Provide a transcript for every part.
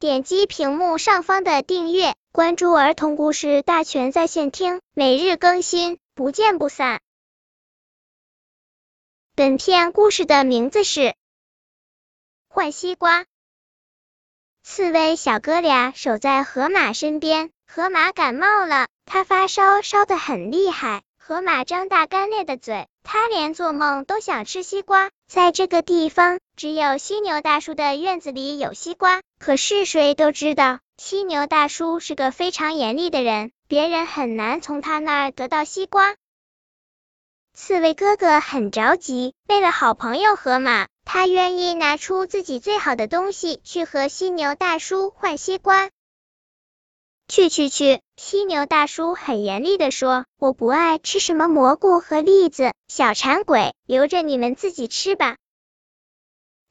点击屏幕上方的订阅，关注儿童故事大全在线听，每日更新，不见不散。本片故事的名字是换西瓜。刺猬小哥俩守在河马身边，河马感冒了，它发烧，烧得很厉害。河马张大干裂的嘴，它连做梦都想吃西瓜。在这个地方，只有犀牛大叔的院子里有西瓜。可是谁都知道，犀牛大叔是个非常严厉的人，别人很难从他那儿得到西瓜。刺猬哥哥很着急，为了好朋友河马，他愿意拿出自己最好的东西去和犀牛大叔换西瓜。去去去！犀牛大叔很严厉的说：“我不爱吃什么蘑菇和栗子，小馋鬼，留着你们自己吃吧。”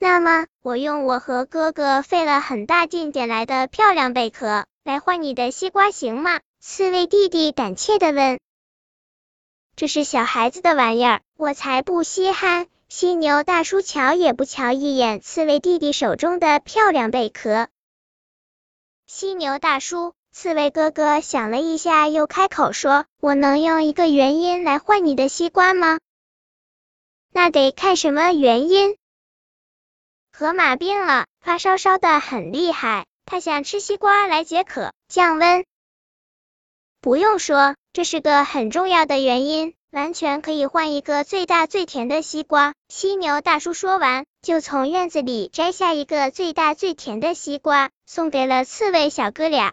那么，我用我和哥哥费了很大劲点来的漂亮贝壳来换你的西瓜，行吗？刺猬弟弟胆怯的问。这是小孩子的玩意儿，我才不稀罕！犀牛大叔瞧也不瞧一眼刺猬弟弟手中的漂亮贝壳。犀牛大叔。刺猬哥哥想了一下，又开口说：“我能用一个原因来换你的西瓜吗？”那得看什么原因。河马病了，发烧烧的很厉害，他想吃西瓜来解渴降温。不用说，这是个很重要的原因，完全可以换一个最大最甜的西瓜。犀牛大叔说完，就从院子里摘下一个最大最甜的西瓜，送给了刺猬小哥俩。